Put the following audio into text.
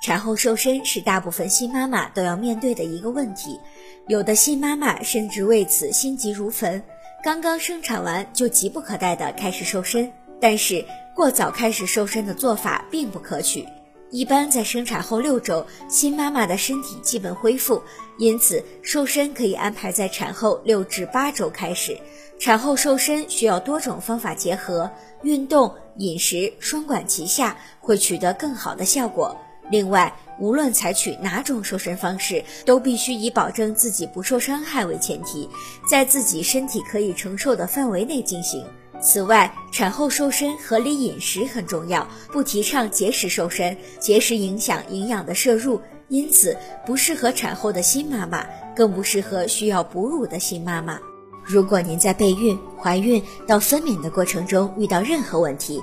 产后瘦身是大部分新妈妈都要面对的一个问题，有的新妈妈甚至为此心急如焚，刚刚生产完就急不可待地开始瘦身。但是过早开始瘦身的做法并不可取，一般在生产后六周，新妈妈的身体基本恢复，因此瘦身可以安排在产后六至八周开始。产后瘦身需要多种方法结合，运动、饮食双管齐下，会取得更好的效果。另外，无论采取哪种瘦身方式，都必须以保证自己不受伤害为前提，在自己身体可以承受的范围内进行。此外，产后瘦身合理饮食很重要，不提倡节食瘦身，节食影响营养的摄入，因此不适合产后的新妈妈，更不适合需要哺乳的新妈妈。如果您在备孕、怀孕到分娩的过程中遇到任何问题，